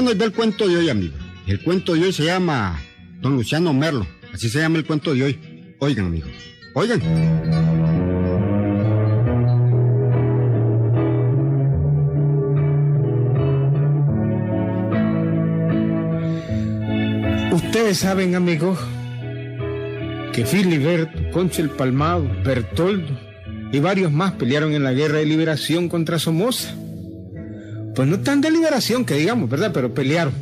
Bueno, ahí va el cuento de hoy, amigo. El cuento de hoy se llama Don Luciano Merlo. Así se llama el cuento de hoy. Oigan, amigo. Oigan. Ustedes saben, amigos, que Filiberto, Concha el Palmado, Bertoldo y varios más pelearon en la guerra de liberación contra Somoza. Pues no tan de liberación que digamos, ¿verdad? Pero pelearon.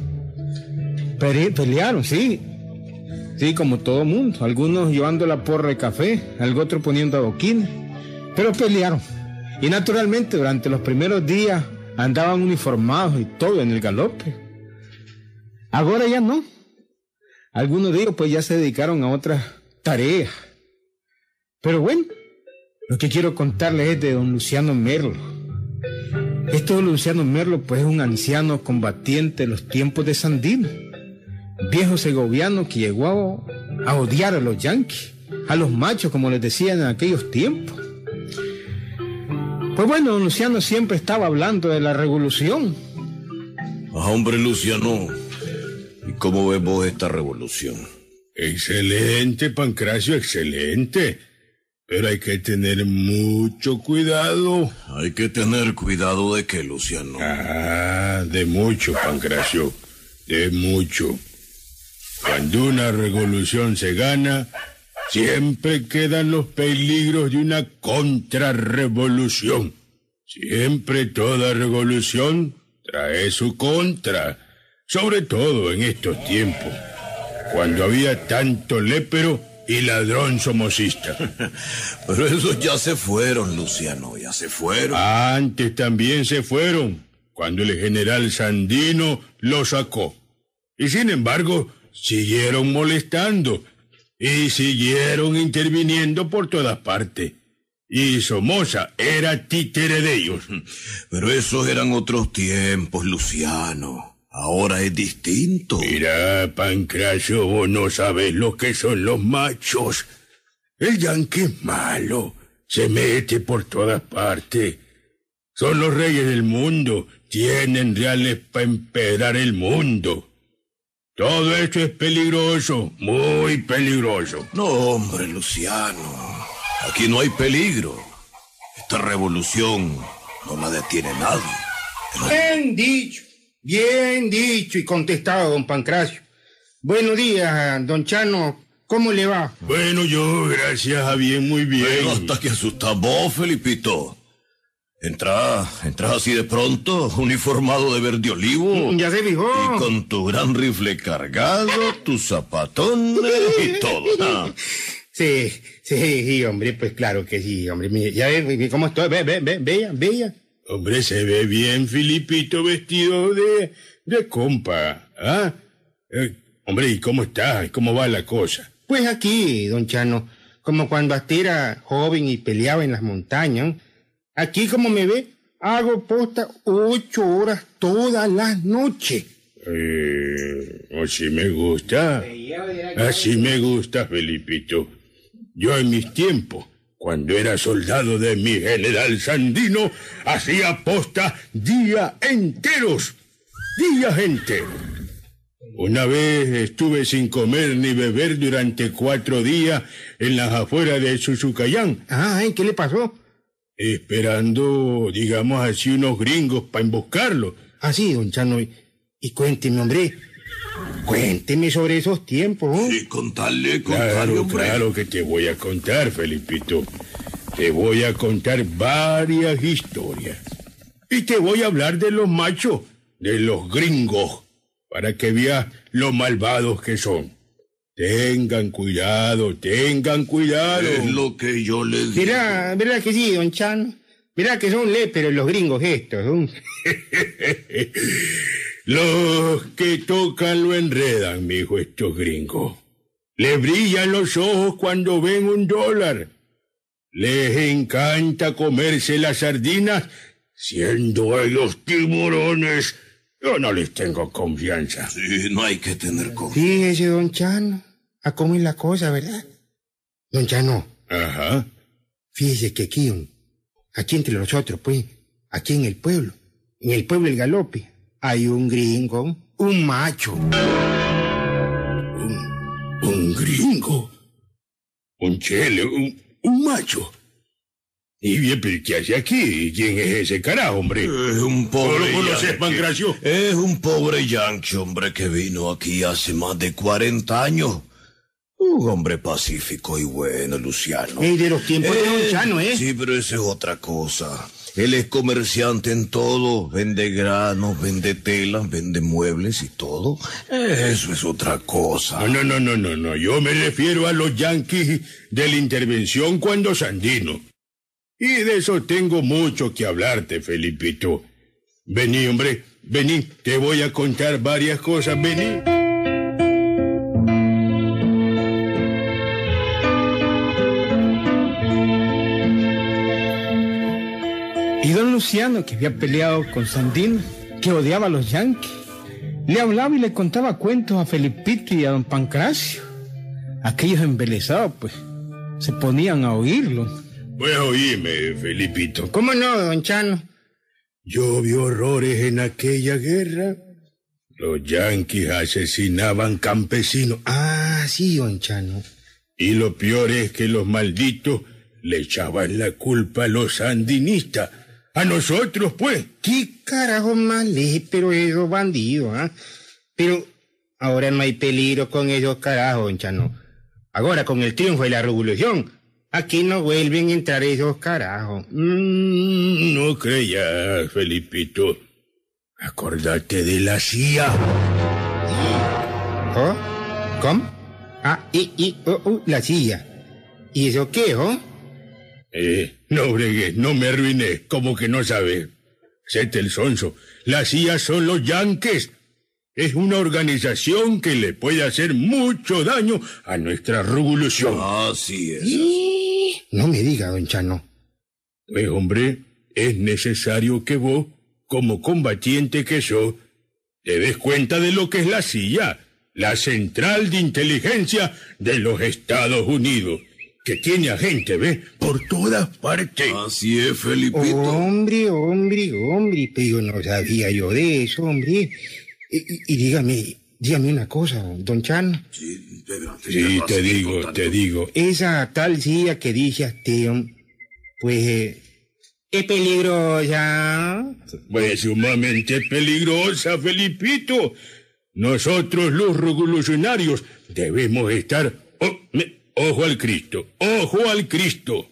Pelearon, sí. Sí, como todo mundo. Algunos llevando la porra de café, algo otro poniendo adoquines. Pero pelearon. Y naturalmente durante los primeros días andaban uniformados y todo en el galope. Ahora ya no. Algunos de ellos pues ya se dedicaron a otras tareas. Pero bueno, lo que quiero contarles es de don Luciano Merlo. Este don Luciano Merlo pues es un anciano combatiente de los tiempos de Sandino. Viejo segoviano que llegó a, a odiar a los yanquis, a los machos como les decían en aquellos tiempos. Pues bueno, don Luciano siempre estaba hablando de la revolución. Ah, hombre, Luciano. ¿Y cómo ves vos esta revolución? Excelente, Pancracio, excelente. Pero hay que tener mucho cuidado. Hay que tener cuidado de que, Luciano. Ah, de mucho, Pancracio. De mucho. Cuando una revolución se gana, siempre quedan los peligros de una contrarrevolución. Siempre toda revolución trae su contra, sobre todo en estos tiempos, cuando había tanto lépero y ladrón somocista. Pero esos ya se fueron, Luciano, ya se fueron. Antes también se fueron, cuando el general Sandino lo sacó. Y sin embargo, siguieron molestando y siguieron interviniendo por todas partes. Y Somoza era títere de ellos. Pero esos eran otros tiempos, Luciano. Ahora es distinto. Mira, Pancracio, vos no sabes lo que son los machos. El yanqui es malo, se mete por todas partes. Son los reyes del mundo, tienen reales para emperar el mundo. Todo esto es peligroso, muy peligroso. No, hombre, Luciano. Aquí no hay peligro. Esta revolución no la detiene nadie. Bien dicho, bien dicho y contestado, don Pancracio. Buenos días, don Chano. ¿Cómo le va? Bueno, yo, gracias a bien, muy bien. Pero hasta que asustas vos, Felipito. Entra, entras así de pronto, uniformado de verde olivo. Ya se fijó. Y con tu gran rifle cargado, tus zapatones y todo. Sí, sí, sí, hombre, pues claro que sí, hombre. Mire, ya ve ve cómo estoy, ve, ve, ve, bella, bella. Hombre, se ve bien Filipito vestido de, de compa. ¿Ah? Eh, hombre, ¿y cómo está? ¿Cómo va la cosa? Pues aquí, don Chano, como cuando era joven y peleaba en las montañas. Aquí, como me ve, hago posta ocho horas todas las noches. Eh, así me gusta. Así me gusta, Felipito. Yo en mis tiempos, cuando era soldado de mi general Sandino, hacía posta días enteros. Días enteros. Una vez estuve sin comer ni beber durante cuatro días en las afueras de Suzucayán, Ay, ¿qué le pasó? esperando, digamos así, unos gringos para emboscarlo. Ah, sí, don Chano. Y, y cuénteme, hombre. Cuénteme sobre esos tiempos. Sí, contale, contale, Claro, hombre. claro que te voy a contar, Felipito. Te voy a contar varias historias. Y te voy a hablar de los machos, de los gringos, para que veas lo malvados que son. Tengan cuidado, tengan cuidado. Es lo que yo le digo. Verá, verá que sí, don Chano. Verá que son léperos los gringos estos. ¿no? Los que tocan lo enredan, mijo, estos gringos. Les brillan los ojos cuando ven un dólar. Les encanta comerse las sardinas, siendo ellos tiburones. Yo no les tengo confianza. Sí, no hay que tener confianza. Fíjese, don Chano. A cómo es la cosa, ¿verdad? Don Chano, Ajá. fíjese que aquí, aquí entre nosotros, pues, aquí en el pueblo, en el pueblo del galope, hay un gringo, un macho. ¿Un gringo? ¿Un chele? ¿Un, un macho? Y bien, pero ¿qué hace aquí? ¿Quién es ese carajo, hombre? Es un pobre ¿No lo conoces. Pancracio? Es un pobre yankee, hombre, que vino aquí hace más de 40 años. Un hombre pacífico y bueno, Luciano. Ey, de los tiempos de Don Eh, Chano, ¿eh? Sí, pero eso es otra cosa. Él es comerciante en todo, vende granos, vende telas, vende muebles y todo. Eso es otra cosa. No, no, no, no, no. Yo me refiero a los yanquis de la intervención cuando Sandino. Y de eso tengo mucho que hablarte, Felipito. Vení, hombre, vení. Te voy a contar varias cosas, vení. Que había peleado con Sandino, que odiaba a los yanquis, le hablaba y le contaba cuentos a Felipito y a don Pancracio. Aquellos embelesados, pues, se ponían a oírlo. Pues oíme, Felipito. ¿Cómo no, don Chano? Yo vi horrores en aquella guerra. Los yanquis asesinaban campesinos. Ah, sí, don Chano. Y lo peor es que los malditos le echaban la culpa a los sandinistas. A nosotros, pues. ¿Qué carajo más pero esos bandidos, ah? Pero ahora no hay peligro con esos carajos, Chano. Ahora, con el triunfo de la revolución, aquí no vuelven a entrar esos carajos. Mm, no creas, Felipito. Acordate de la CIA. ¿Oh? ¿Cómo? Ah, y, y, oh, oh, la silla. ¿Y eso qué, oh? Eh, no bregues, no me arruines, como que no sabes. Sete el sonso. La CIA son los yanques. Es una organización que le puede hacer mucho daño a nuestra revolución. Así es. No me diga, don Chano. Pues hombre, es necesario que vos, como combatiente que sos, te des cuenta de lo que es la CIA, la Central de Inteligencia de los Estados Unidos, que tiene a gente, ¿ves? Por todas partes. Así es, Felipito. Hombre, hombre, hombre, pero no sabía yo de eso, hombre. Y, y- y dígame, dígame una cosa, don Chano. Sí, pero- Sí, te digo, te digo. Esa tal silla que dice usted, hom, pues, eh, es peligrosa. Pues sumamente peligrosa, Felipito. Nosotros los revolucionarios debemos estar... oh, me- ojo al Cristo, ojo al Cristo.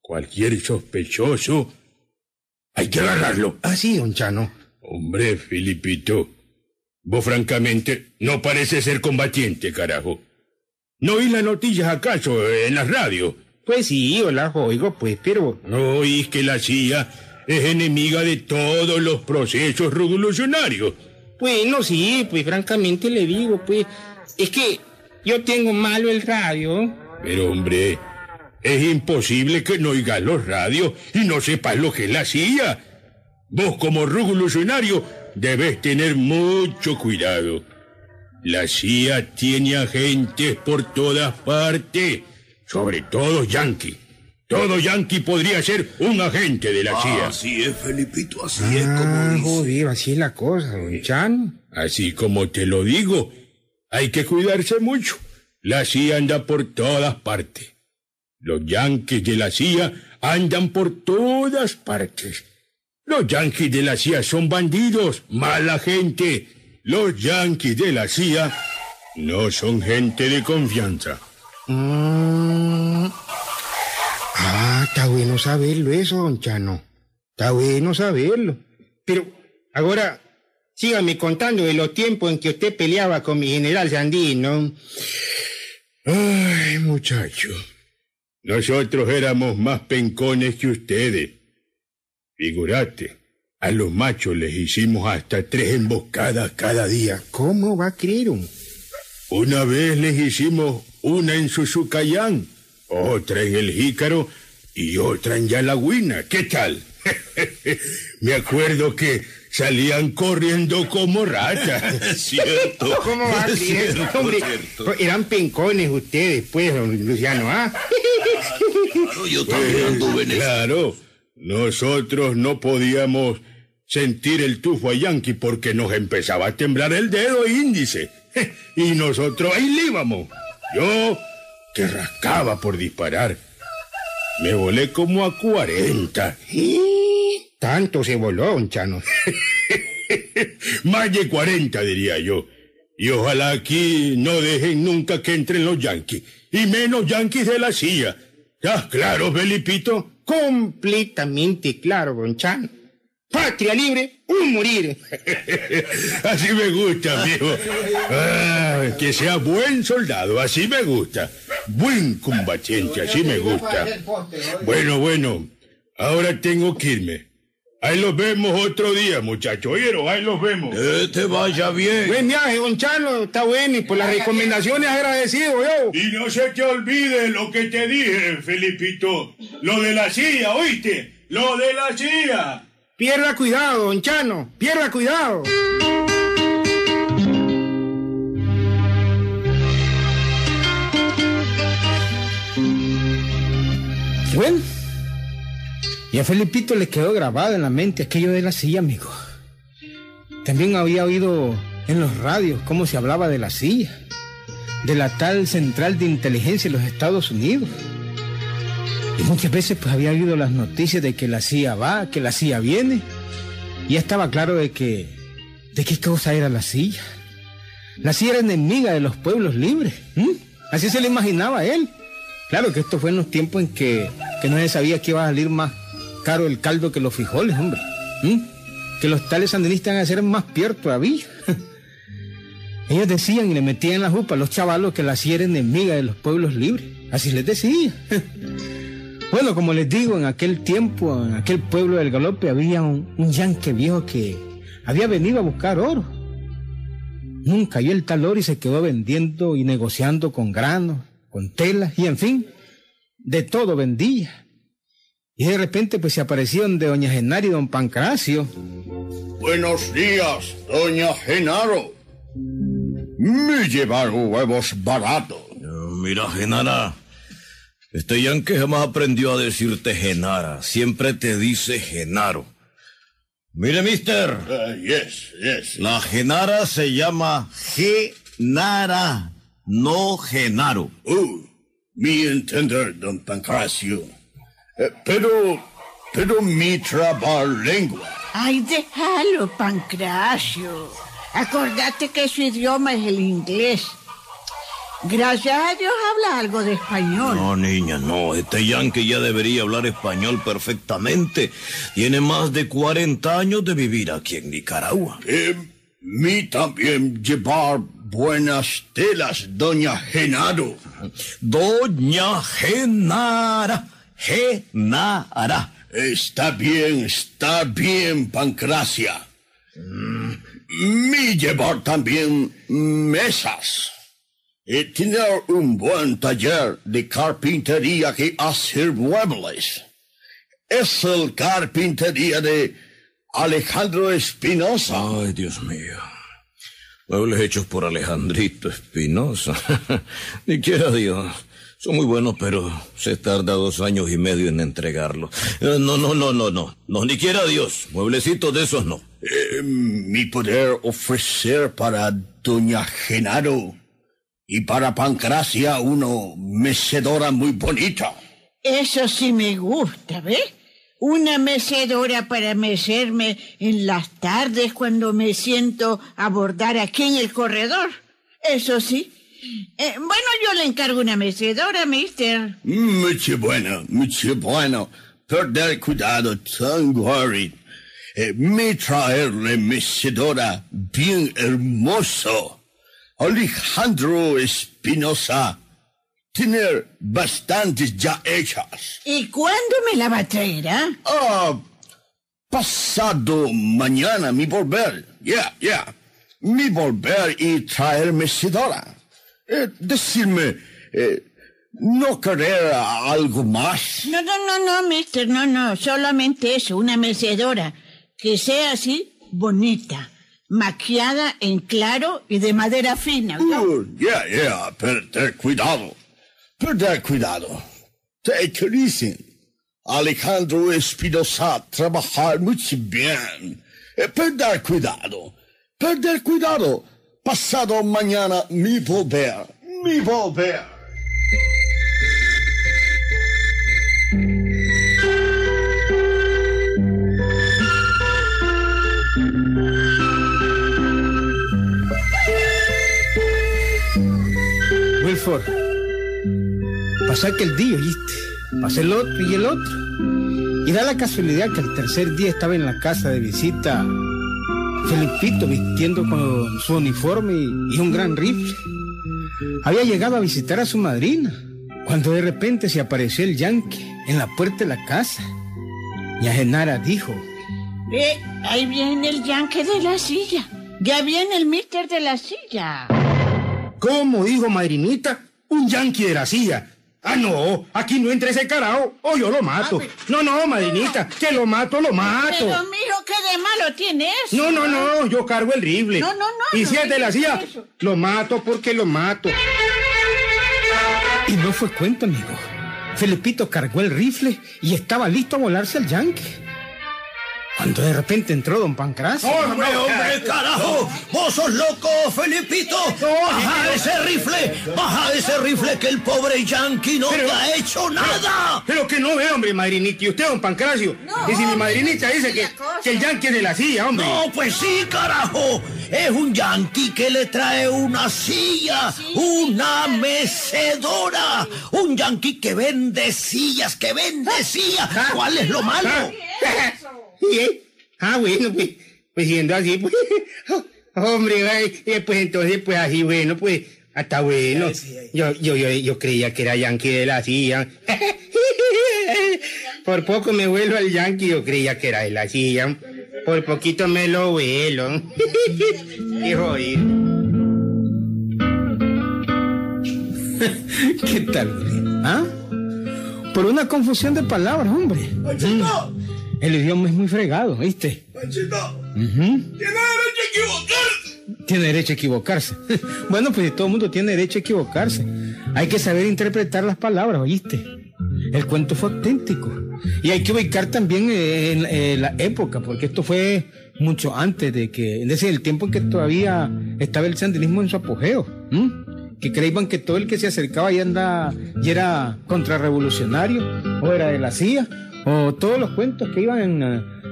Cualquier sospechoso... Hay que agarrarlo. Ah, sí, don Chano. Hombre, Filipito, vos francamente no parece ser combatiente, carajo. ¿No oís las noticias acaso en la radio? Pues sí, yo las oigo, pues, pero... ¿No oís que la CIA es enemiga de todos los procesos revolucionarios? Bueno, sí, pues francamente le digo, pues, es que yo tengo malo el radio. Pero hombre, es imposible que no oigas los radios y no sepas lo que es la CIA. Vos como revolucionario debes tener mucho cuidado. La CIA tiene agentes por todas partes, sobre todo Yankee. Todo Yankee podría ser un agente de la CIA. Así es, Felipito, así es como Ah, dice. joder, así es la cosa, don Chano. Así como te lo digo, hay que cuidarse mucho. La CIA anda por todas partes. Los yanquis de la CIA andan por todas partes. Los yanquis de la CIA son bandidos, mala gente. Los yanquis de la CIA no son gente de confianza. Mm. Ah, está bueno saberlo eso, don Chano. Está bueno saberlo. Pero ahora, sígame contando de los tiempos en que usted peleaba con mi general Sandino. Ay, muchacho. Nosotros éramos más pencones que ustedes. Figurate, a los machos les hicimos hasta tres emboscadas cada día. ¿Cómo va a creer un? Una vez les hicimos una en Suzucayán, otra en el Jícaro y otra en Yalagüina. ¿Qué tal? Me acuerdo que salían corriendo como ratas. Cierto. ¿Cómo va a? Cierto, Hombre, cierto. eran pencones ustedes, pues, don Luciano, ¿ah? Claro, yo también anduve en. Claro, nosotros no podíamos sentir el tufo a Yankee porque nos empezaba a temblar el dedo índice. Y nosotros ahí le íbamos. Yo que rascaba por disparar. Me volé como a 40. Tanto se voló, don Chano. Más de 40, diría yo. Y ojalá aquí no dejen nunca que entren los yanquis. Y menos yanquis de la CIA. ¿Ya claro, Felipito? Completamente claro, don Chano. Patria libre, un morir. así me gusta, amigo. Ah, que sea buen soldado, así me gusta. Buen combatiente, así me gusta. Bueno, bueno, ahora tengo que irme. Ahí los vemos otro día, muchachos. Oyeron, ahí los vemos. Que te vaya bien. Buen viaje, don Chano. Está bueno y por las recomendaciones agradecido yo. Y no se te olvide lo que te dije, Felipito. Lo de la silla, ¿oíste? Lo de la silla. Pierda cuidado, don Chano. Pierda cuidado. Bueno, y a Felipito le quedó grabado en la mente aquello de la silla, amigo. También había oído en los radios cómo se hablaba de la silla, de la tal central de inteligencia de los Estados Unidos. Y muchas veces pues había oído las noticias de que la CIA va, que la CIA viene. Y ya estaba claro de que, de qué cosa era la silla. La silla era enemiga de los pueblos libres. Así se le imaginaba a él. Claro que esto fue en los tiempos en que, que no se sabía que iba a salir más el caldo que los frijoles, hombre. Que los tales sandinistas van a ser más pier todavía. Ellos decían y le metían en la jupa a los chavalos que la era enemiga de los pueblos libres. Así les decía. Bueno, como les digo, en aquel tiempo, en aquel pueblo del Galope, había un, yanque viejo que había venido a buscar oro. Nunca cayó el tal oro y se quedó vendiendo y negociando con granos, con telas y en fin, de todo vendía. Y de repente pues se aparecieron de doña Genaro y don Pancracio. Buenos días, doña Genaro. Me llevaron huevos baratos. Mira, Genara, este yanque jamás aprendió a decirte Genara. Siempre te dice Genaro. Mire, mister. yes, yes. La Genara se llama Genara, no Genaro. Oh, mi entender, don Pancracio. Eh, pero, pero mi lengua. Ay, déjalo, Pancracio. Acordate que su idioma es el inglés. Gracias a Dios habla algo de español. No, niña, no. Este yankee ya debería hablar español perfectamente. Tiene más de 40 años de vivir aquí en Nicaragua. Eh, mí también llevar buenas telas, doña Genaro. Doña Genara. Genara. Está bien, está bien, Pancracia. Mi llevar también mesas y tener un buen taller de carpintería que hacer muebles. Es el carpintería de Alejandro Espinosa. Ay, Dios mío. Muebles hechos por Alejandrito Espinosa. Ni quiera Dios. Son muy buenos, pero se tarda dos años y medio en entregarlo. No, no, no, no, no. No, ni quiera Dios. Mueblecitos de esos no. Eh, mi poder ofrecer para doña Genaro y para Pancracia uno mecedora muy bonita. Eso sí me gusta, ¿ves? Una mecedora para mecerme en las tardes cuando me siento a bordar aquí en el corredor. Eso sí. Eh, bueno, yo le encargo una mecedora, mister. Mucho bueno, mucho bueno. Perder cuidado, don't worry. Eh, me traerle mecedora bien hermoso. Alejandro Espinosa tener bastantes ya hechas. ¿Y cuándo me la va a traer, ah? Ah, pasado mañana mi volver. Ya, ya. Mi volver y traerme Sidora. Eh, decirme, eh, ¿no querer algo más? No, no, no, no, mister, no, no. Solamente eso, una mecedora. Que sea así, bonita maquiada en claro y de madera fina. Uh, ya, ya, perder cuidado. Perder cuidado. Te dicen. Alejandro Espinosa trabajar muy bien. Eh, perder cuidado. Perder cuidado. Pasado mañana mi volver. Mi volver. Wilford, pasa aquel día, ¿viste? Pasa el otro y el otro. Y da la casualidad que el tercer día estaba en la casa de visita Felipito vistiendo con su uniforme y un gran rifle. Había llegado a visitar a su madrina, cuando de repente se apareció el yanqui en la puerta de la casa. Y a Genara dijo, Ve, ahí viene el yanqui de la silla. Ya viene el mister de la silla. ¿Cómo dijo madrinita? Un yanqui de la silla. Ah, no, aquí no entra ese carajo o yo lo mato. No, no, madrinita, que lo mato, lo mato. Pero, mijo, ¿qué de malo tiene eso? No, no, no, yo cargo el rifle. No, no, no, Y no si es de la silla, eso. lo mato porque lo mato. y no fue cuento, amigo. Felipito cargó el rifle y estaba listo a volarse al yanqui. Cuando de repente entró don Pancracio. ¡Hombre, hombre, carajo! ¡Vos sos loco, Felipito! ¡Baja ese rifle! ¡Baja ese rifle que el pobre Yankee no Pero- te ha hecho nada! Pero que no ve, hombre, madrinita. Y usted, don Pancracio. No, y si mi madrinita dice que, que el yanqui es de la silla, hombre. No, pues sí, carajo. Es un yankee que le trae una silla, una mecedora. Un yankee que vende sillas, que vende sillas. ¿Cuál es lo malo? ¿Y, eh? Ah, bueno, pues, pues siendo así, pues, hombre, ay, eh, pues entonces, pues así, bueno, pues, hasta bueno. Yo, yo, yo, yo creía que era yankee de la silla. Por poco me vuelo al yankee, yo creía que era de la silla. Por poquito me lo vuelo. Qué jodido. ¿Qué tal? ¿Ah? Por una confusión de palabras, hombre. ¡Panchito! El idioma es muy fregado, ¿viste? ¡Panchito! ¡Tiene derecho a equivocarse! Tiene derecho a equivocarse. bueno, pues todo el mundo tiene derecho a equivocarse. Hay que saber interpretar las palabras, ¿oíste? El cuento fue auténtico. Y hay que ubicar también eh, en, eh, la época, porque esto fue mucho antes de que, es decir, el tiempo en que todavía estaba el sandinismo en su apogeo. Que creían que todo el que se acercaba y anda y era contrarrevolucionario, o era de la CIA, o todos los cuentos que iban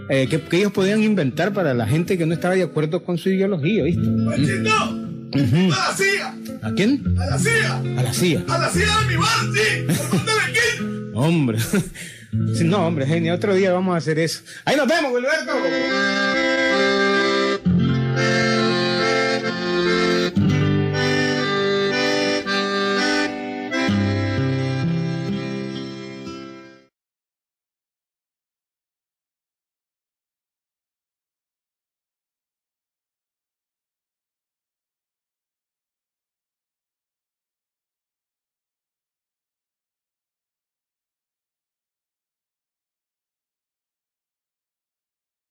eh, que, que ellos podían inventar para la gente que no estaba de acuerdo con su ideología, ¿viste? ¡Panchito! Ujú. ¡A la silla! ¿A quién? ¡A la silla! A la CIA. ¡A la silla de mi bar, sí! ¡Por dónde le quito! Hombre. No, hombre, genio, otro día vamos a hacer eso. Ahí nos vemos, Gilberto.